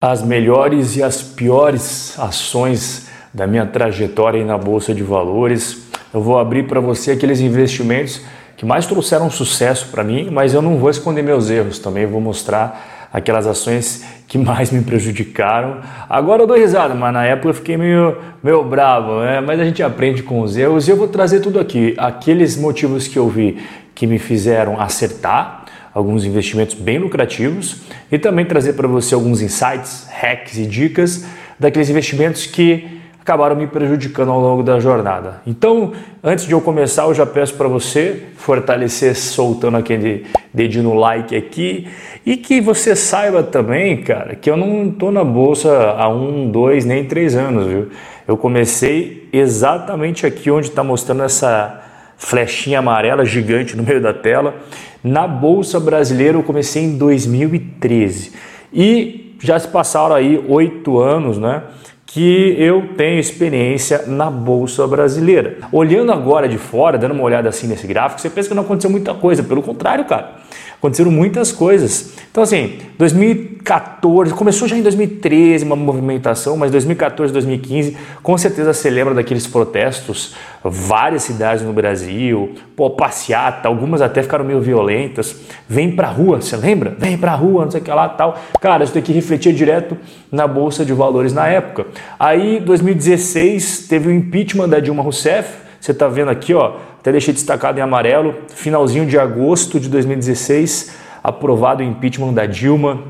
as melhores e as piores ações da minha trajetória na bolsa de valores. Eu vou abrir para você aqueles investimentos que mais trouxeram sucesso para mim, mas eu não vou esconder meus erros também, vou mostrar aquelas ações que mais me prejudicaram. Agora eu dou risada, mas na época eu fiquei meio, meio bravo, né? mas a gente aprende com os erros e eu vou trazer tudo aqui, aqueles motivos que eu vi que me fizeram acertar alguns investimentos bem lucrativos e também trazer para você alguns insights, hacks e dicas daqueles investimentos que acabaram me prejudicando ao longo da jornada. Então, antes de eu começar, eu já peço para você fortalecer soltando aquele dedinho no like aqui e que você saiba também, cara, que eu não estou na bolsa há um, dois, nem três anos, viu? Eu comecei exatamente aqui onde está mostrando essa flechinha amarela gigante no meio da tela. Na Bolsa Brasileira eu comecei em 2013 e já se passaram aí oito anos, né? Que eu tenho experiência na Bolsa Brasileira. Olhando agora de fora, dando uma olhada assim nesse gráfico, você pensa que não aconteceu muita coisa, pelo contrário, cara Aconteceram muitas coisas. Então, assim, 2014, começou já em 2013 uma movimentação, mas 2014, 2015, com certeza você lembra daqueles protestos, várias cidades no Brasil, pô, passeata, algumas até ficaram meio violentas. Vem pra rua, você lembra? Vem pra rua, não sei o que lá tal. Cara, isso daqui refletia direto na Bolsa de Valores na época. Aí, 2016, teve o impeachment da Dilma Rousseff. Você está vendo aqui, ó, até deixei destacado em amarelo, finalzinho de agosto de 2016, aprovado o impeachment da Dilma.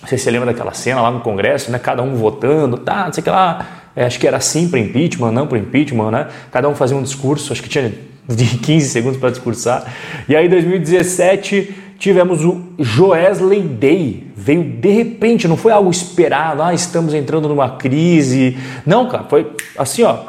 Não sei se você lembra daquela cena lá no Congresso, né? Cada um votando, tá, não sei o que lá. É, acho que era sim para impeachment, não para impeachment, né? Cada um fazia um discurso, acho que tinha de 15 segundos para discursar. E aí, em 2017, tivemos o Joesley Day. Veio de repente, não foi algo esperado, ah, estamos entrando numa crise. Não, cara, foi assim, ó.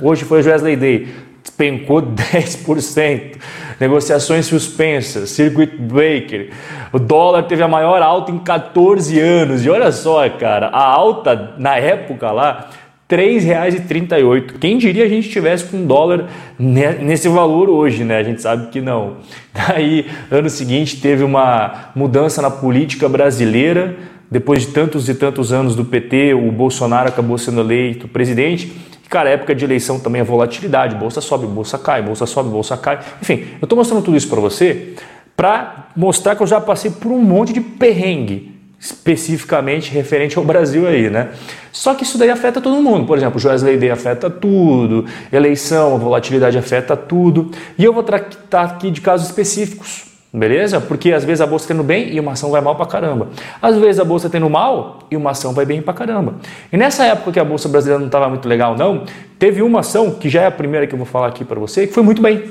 Hoje foi o Joesley Day despencou 10%. Negociações suspensas, circuit breaker. O dólar teve a maior alta em 14 anos. E olha só, cara, a alta na época lá, R$ 3,38. Quem diria a gente tivesse com dólar nesse valor hoje, né? A gente sabe que não. Daí, ano seguinte, teve uma mudança na política brasileira. Depois de tantos e tantos anos do PT, o Bolsonaro acabou sendo eleito presidente Cara, época de eleição também é volatilidade, bolsa sobe, bolsa cai, bolsa sobe, bolsa cai. Enfim, eu estou mostrando tudo isso para você para mostrar que eu já passei por um monte de perrengue, especificamente referente ao Brasil aí, né? Só que isso daí afeta todo mundo. Por exemplo, o Joesley Day afeta tudo, eleição, volatilidade afeta tudo. E eu vou tratar aqui de casos específicos. Beleza? Porque às vezes a bolsa está indo bem e uma ação vai mal pra caramba. Às vezes a bolsa está indo mal e uma ação vai bem pra caramba. E nessa época que a bolsa brasileira não estava muito legal, não, teve uma ação que já é a primeira que eu vou falar aqui para você, que foi muito bem,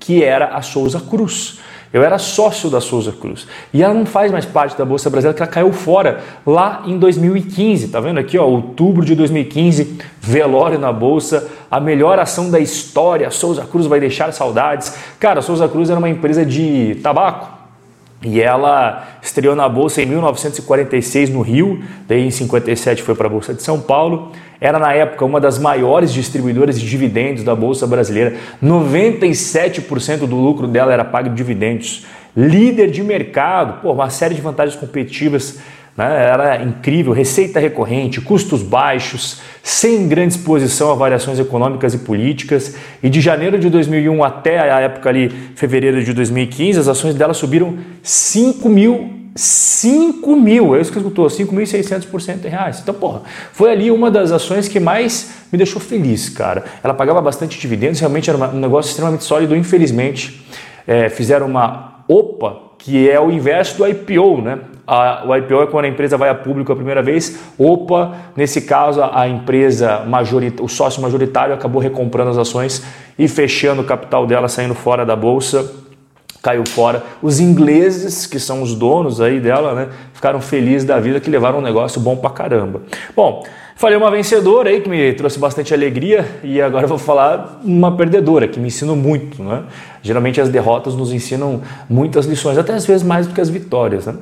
que era a Souza Cruz. Eu era sócio da Souza Cruz. E ela não faz mais parte da Bolsa Brasileira, que ela caiu fora lá em 2015. Tá vendo aqui, ó, outubro de 2015, velório na Bolsa, a melhor ação da história. A Souza Cruz vai deixar saudades. Cara, a Souza Cruz era uma empresa de tabaco. E ela estreou na bolsa em 1946 no Rio, daí em 57 foi para a bolsa de São Paulo. Era na época uma das maiores distribuidoras de dividendos da bolsa brasileira. 97% do lucro dela era pago de dividendos. Líder de mercado, pô, uma série de vantagens competitivas né? Era incrível, receita recorrente, custos baixos, sem grande exposição a variações econômicas e políticas. E de janeiro de 2001 até a época ali, fevereiro de 2015, as ações dela subiram 5 mil 5 mil, é isso que escutou, 5.600% em reais. Então, porra, foi ali uma das ações que mais me deixou feliz, cara. Ela pagava bastante dividendos, realmente era um negócio extremamente sólido. Infelizmente, é, fizeram uma OPA, que é o inverso do IPO, né? A, o IPO é quando a empresa vai a público a primeira vez. Opa, nesse caso a empresa majorit, o sócio majoritário acabou recomprando as ações e fechando o capital dela, saindo fora da bolsa, caiu fora. Os ingleses, que são os donos aí dela, né, ficaram felizes da vida que levaram um negócio bom pra caramba. Bom, Falei uma vencedora aí que me trouxe bastante alegria e agora vou falar uma perdedora que me ensinou muito. Né? Geralmente as derrotas nos ensinam muitas lições, até às vezes mais do que as vitórias. Né?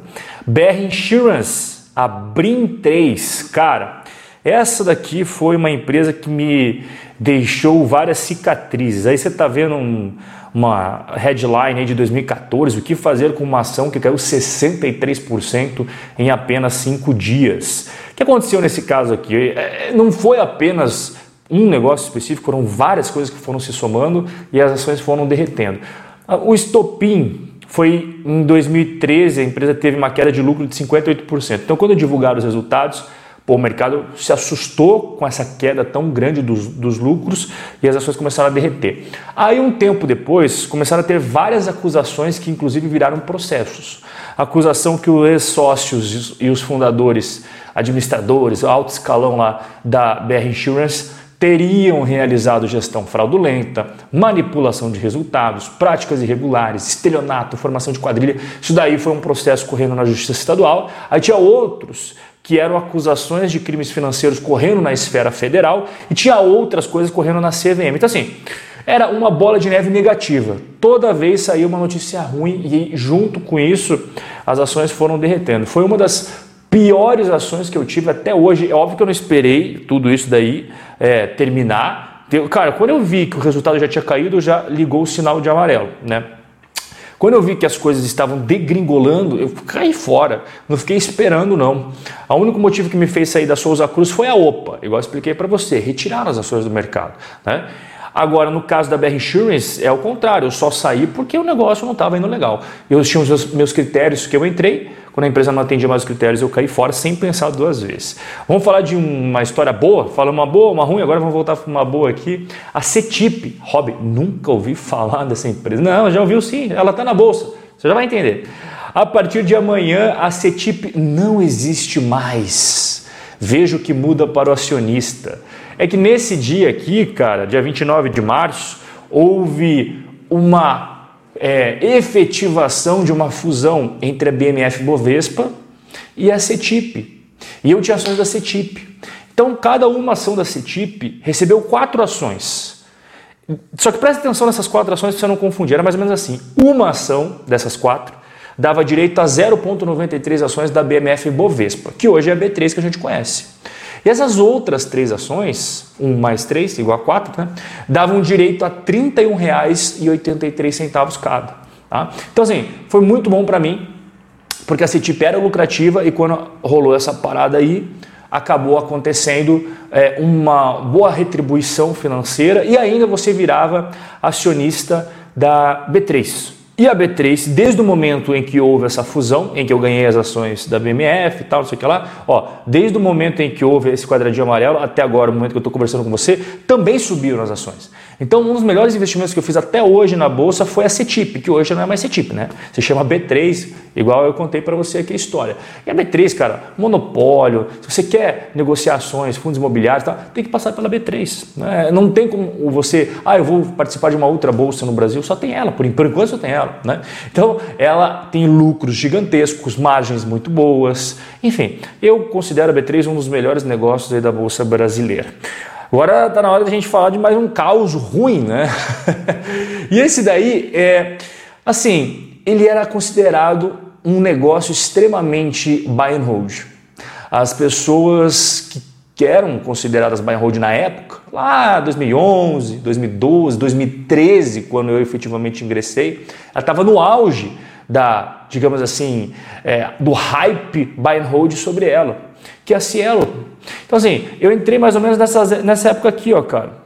BR Insurance, a Brim 3, cara, Essa daqui foi uma empresa que me deixou várias cicatrizes. Aí você está vendo um, uma headline aí de 2014, o que fazer com uma ação que caiu 63% em apenas cinco dias. O que aconteceu nesse caso aqui? É, não foi apenas um negócio específico, foram várias coisas que foram se somando e as ações foram derretendo. Ah, o estopim foi em 2013, a empresa teve uma queda de lucro de 58%. Então, quando divulgaram os resultados, Pô, o mercado se assustou com essa queda tão grande dos, dos, lucros e as ações começaram a derreter. Aí, um tempo depois, começaram a ter várias acusações que, inclusive, viraram processos. Acusação que os ex-sócios e os fundadores, administradores, alto escalão lá da BR Insurance, teriam realizado gestão fraudulenta, manipulação de resultados, práticas irregulares, estelionato, formação de quadrilha. Isso daí foi um processo correndo na Justiça Estadual. Aí tinha outros que eram acusações de crimes financeiros correndo na esfera federal e tinha outras coisas correndo na CVM. Então, assim, era uma bola de neve negativa. Toda vez saía uma notícia ruim e, junto com isso, as ações foram derretendo. Foi uma das piores ações que eu tive até hoje. É óbvio que eu não esperei tudo isso daí é, terminar. Cara, quando eu vi que o resultado já tinha caído, já ligou o sinal de amarelo, né? Quando eu vi que as coisas estavam degringolando, eu caí fora, não fiquei esperando não. O único motivo que me fez sair da Souza Cruz foi a OPA, igual eu expliquei para você, retirar as ações do mercado. Né? Agora, no caso da BR Insurance, é o contrário, eu só saí porque o negócio não estava indo legal. Eu tinha os meus critérios que eu entrei, quando a empresa não atendia mais os critérios, eu caí fora sem pensar duas vezes. Vamos falar de uma história boa? Fala uma boa, uma ruim, agora vamos voltar para uma boa aqui. A CETIP, Rob, nunca ouvi falar dessa empresa. Não, já ouviu sim, ela está na bolsa. Você já vai entender. A partir de amanhã, a CETIP não existe mais. Veja o que muda para o acionista. É que nesse dia aqui, cara, dia 29 de março, houve uma é, efetivação de uma fusão entre a BMF Bovespa e a CETIP. E eu tinha ações da CETIP. Então, cada uma ação da CETIP recebeu quatro ações. Só que preste atenção nessas quatro ações para você não confundir. Era mais ou menos assim: uma ação dessas quatro dava direito a 0,93 ações da BMF Bovespa, que hoje é a B3 que a gente conhece. E essas outras três ações, 1 mais 3 igual a 4, né, davam direito a R$ 31,83 cada. Tá? Então, assim, foi muito bom para mim, porque a CETIP era lucrativa e quando rolou essa parada aí, acabou acontecendo é, uma boa retribuição financeira e ainda você virava acionista da B3. E a B3, desde o momento em que houve essa fusão, em que eu ganhei as ações da BMF e tal, não sei o que lá, ó, desde o momento em que houve esse quadradinho amarelo até agora, o momento que eu estou conversando com você, também subiram as ações. Então, um dos melhores investimentos que eu fiz até hoje na bolsa foi a CETIP, que hoje não é mais CETIP, né? Se chama B3, igual eu contei para você aqui a história. E a B3, cara, monopólio, se você quer negociações, fundos imobiliários, tá, tem que passar pela B3. Né? Não tem como você, ah, eu vou participar de uma outra bolsa no Brasil, só tem ela, por enquanto só tem ela. Né? Então, ela tem lucros gigantescos, margens muito boas, enfim, eu considero a B3 um dos melhores negócios da bolsa brasileira. Agora está na hora da gente falar de mais um caos ruim, né? e esse daí é, assim, ele era considerado um negócio extremamente buy and hold. As pessoas que, que eram consideradas buy and hold na época, lá 2011, 2012, 2013, quando eu efetivamente ingressei, ela estava no auge da, digamos assim, é, do hype buy and hold sobre ela que é a Cielo. Então, assim, eu entrei mais ou menos nessa, nessa época aqui, ó, cara.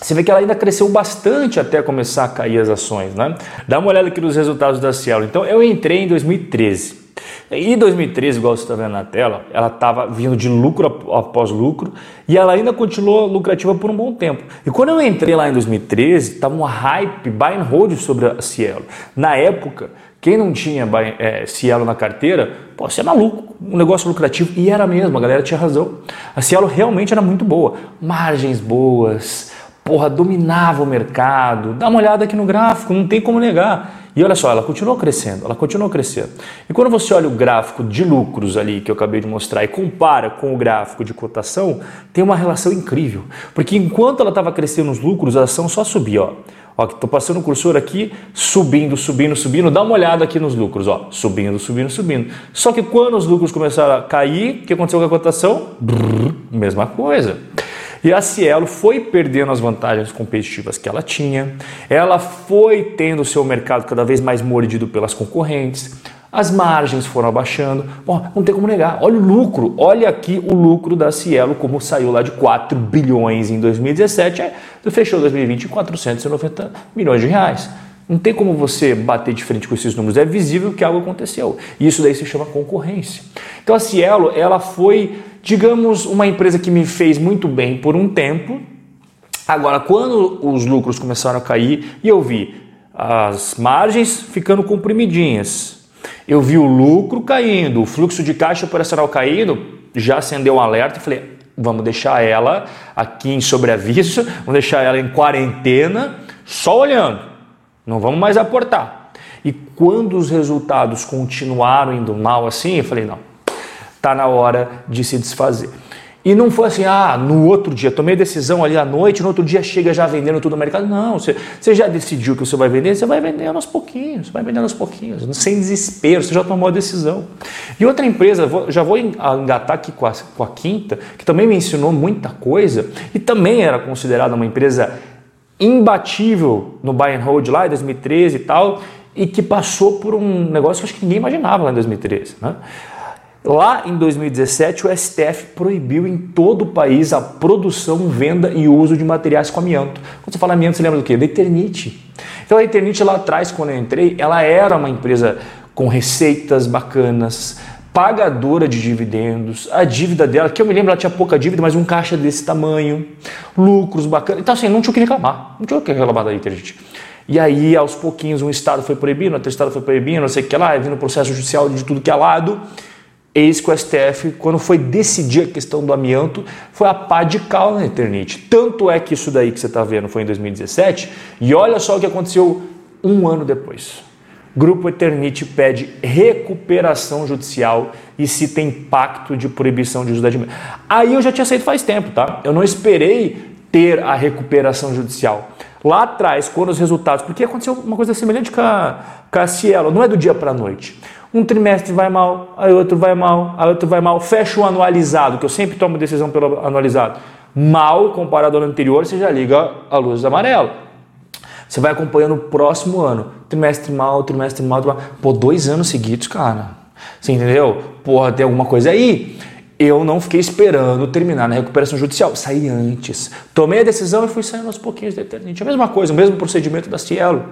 Você vê que ela ainda cresceu bastante até começar a cair as ações, né? Dá uma olhada aqui nos resultados da Cielo. Então, eu entrei em 2013. E 2013, igual você está vendo na tela, ela estava vindo de lucro após lucro e ela ainda continuou lucrativa por um bom tempo. E quando eu entrei lá em 2013, estava um hype buy and hold sobre a Cielo. Na época, quem não tinha é, Cielo na carteira, pô, você é maluco, um negócio lucrativo. E era mesmo, a galera tinha razão. A Cielo realmente era muito boa. Margens boas, porra, dominava o mercado. Dá uma olhada aqui no gráfico, não tem como negar. E olha só, ela continuou crescendo, ela continuou crescendo. E quando você olha o gráfico de lucros ali que eu acabei de mostrar e compara com o gráfico de cotação, tem uma relação incrível. Porque enquanto ela estava crescendo os lucros, a ação só subia, ó. Ó, estou passando o cursor aqui, subindo, subindo, subindo. Dá uma olhada aqui nos lucros, ó, subindo, subindo, subindo. Só que quando os lucros começaram a cair, o que aconteceu com a cotação? Brrr, mesma coisa. E a Cielo foi perdendo as vantagens competitivas que ela tinha, ela foi tendo o seu mercado cada vez mais mordido pelas concorrentes, as margens foram abaixando. Bom, não tem como negar. Olha o lucro, olha aqui o lucro da Cielo, como saiu lá de 4 bilhões em 2017, é, fechou 2020 em 490 milhões de reais. Não tem como você bater de frente com esses números, é visível que algo aconteceu. E isso daí se chama concorrência. Então a Cielo, ela foi digamos, uma empresa que me fez muito bem por um tempo. Agora, quando os lucros começaram a cair e eu vi as margens ficando comprimidinhas, eu vi o lucro caindo, o fluxo de caixa operacional caindo, já acendeu um alerta e falei: vamos deixar ela aqui em sobreaviso, vamos deixar ela em quarentena, só olhando, não vamos mais aportar. E quando os resultados continuaram indo mal assim, eu falei: não, está na hora de se desfazer. E não foi assim, ah, no outro dia, tomei decisão ali à noite, no outro dia chega já vendendo tudo no mercado. Não, você, você já decidiu que você vai vender, você vai vendendo aos pouquinhos, vai vendendo aos pouquinhos, sem desespero, você já tomou a decisão. E outra empresa, já vou engatar aqui com a, com a quinta, que também me ensinou muita coisa e também era considerada uma empresa imbatível no buy and hold lá em 2013 e tal, e que passou por um negócio que acho que ninguém imaginava lá em 2013. Né? Lá em 2017, o STF proibiu em todo o país a produção, venda e uso de materiais com amianto. Quando você fala amianto, você lembra do quê? Da Eternite. Então a Eternite lá atrás, quando eu entrei, ela era uma empresa com receitas bacanas, pagadora de dividendos, a dívida dela, que eu me lembro, ela tinha pouca dívida, mas um caixa desse tamanho, lucros bacanas. Então assim, não tinha o que reclamar, não tinha o que reclamar da Eternite. E aí, aos pouquinhos, um estado foi proibindo, outro estado foi proibindo, não sei o que lá, vindo processo judicial de tudo que é lado. Eis que o STF, quando foi decidir a questão do amianto, foi a pá de cal na Eternite. Tanto é que isso daí que você está vendo foi em 2017, e olha só o que aconteceu um ano depois. Grupo Eternite pede recuperação judicial e se tem pacto de proibição de uso da dimensão. Aí eu já tinha saído faz tempo, tá? Eu não esperei ter a recuperação judicial. Lá atrás, quando os resultados. Porque aconteceu uma coisa semelhante com a, com a Cielo, não é do dia para a noite. Um trimestre vai mal, aí outro vai mal, aí outro vai mal. Fecha o anualizado, que eu sempre tomo decisão pelo anualizado. Mal comparado ao anterior, você já liga a luz amarela. Você vai acompanhando o próximo ano. Trimestre mal, trimestre mal, trimestre mal. Pô, dois anos seguidos, cara. Você entendeu? Porra, tem alguma coisa aí eu não fiquei esperando terminar na recuperação judicial, saí antes. Tomei a decisão e fui saindo aos pouquinhos da Eternite. A mesma coisa, o mesmo procedimento da Cielo.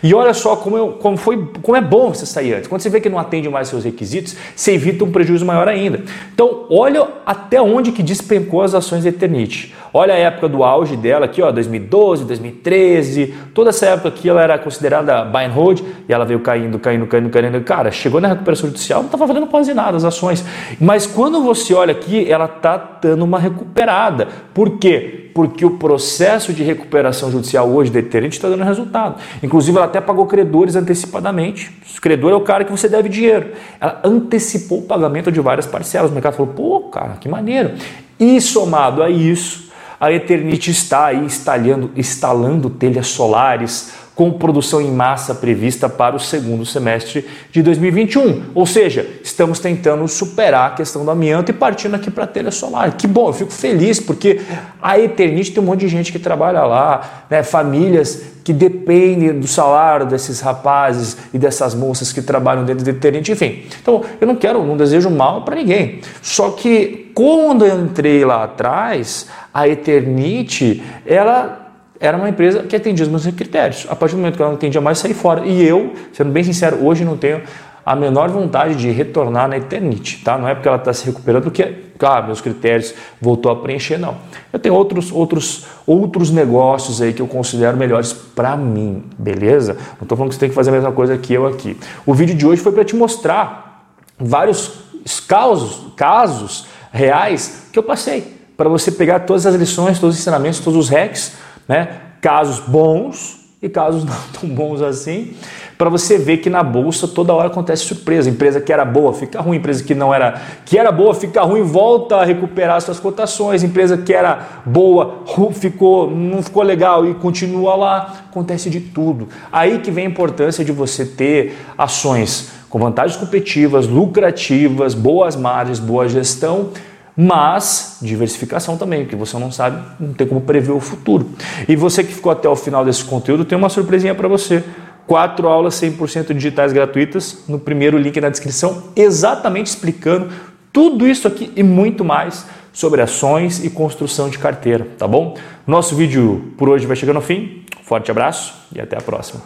E olha só como, eu, como, foi, como é bom você sair antes. Quando você vê que não atende mais seus requisitos, você evita um prejuízo maior ainda. Então, olha até onde que despencou as ações da Eternite. Olha a época do auge dela aqui, ó, 2012, 2013, toda essa época aqui ela era considerada buy and hold e ela veio caindo, caindo, caindo, caindo. Cara, chegou na recuperação judicial, não estava valendo quase nada as ações. Mas quando você olha aqui, ela está dando uma recuperada. Por quê? Porque o processo de recuperação judicial hoje da Eterente está dando resultado. Inclusive, ela até pagou credores antecipadamente. O credor é o cara que você deve dinheiro. Ela antecipou o pagamento de várias parcelas. O mercado falou, pô, cara, que maneiro. E somado a isso, a Eternite está aí instalando, instalando telhas solares com produção em massa prevista para o segundo semestre de 2021. Ou seja, estamos tentando superar a questão do amianto e partindo aqui para a telha solar. Que bom, eu fico feliz porque a Eternite tem um monte de gente que trabalha lá, né? famílias que dependem do salário desses rapazes e dessas moças que trabalham dentro da Eternite, enfim. Então, eu não quero, não desejo mal para ninguém. Só que quando eu entrei lá atrás, a Eternite, ela era uma empresa que atendia os meus critérios. A partir do momento que ela não atendia mais, saí fora. E eu, sendo bem sincero, hoje não tenho a menor vontade de retornar na Eternite, tá? Não é porque ela está se recuperando porque, claro, meus critérios voltou a preencher, não. Eu tenho outros, outros, outros negócios aí que eu considero melhores para mim, beleza? Não estou falando que você tem que fazer a mesma coisa que eu aqui. O vídeo de hoje foi para te mostrar vários casos, casos reais que eu passei para você pegar todas as lições, todos os ensinamentos, todos os hacks né? Casos bons e casos não tão bons assim, para você ver que na bolsa toda hora acontece surpresa. Empresa que era boa fica ruim, empresa que não era, que era boa fica ruim, volta a recuperar suas cotações. Empresa que era boa ficou, não ficou legal e continua lá. Acontece de tudo. Aí que vem a importância de você ter ações com vantagens competitivas, lucrativas, boas margens, boa gestão mas diversificação também, porque você não sabe, não tem como prever o futuro. E você que ficou até o final desse conteúdo, tem uma surpresinha para você. Quatro aulas 100% digitais gratuitas no primeiro link na descrição, exatamente explicando tudo isso aqui e muito mais sobre ações e construção de carteira, tá bom? Nosso vídeo por hoje vai chegando ao fim. Forte abraço e até a próxima.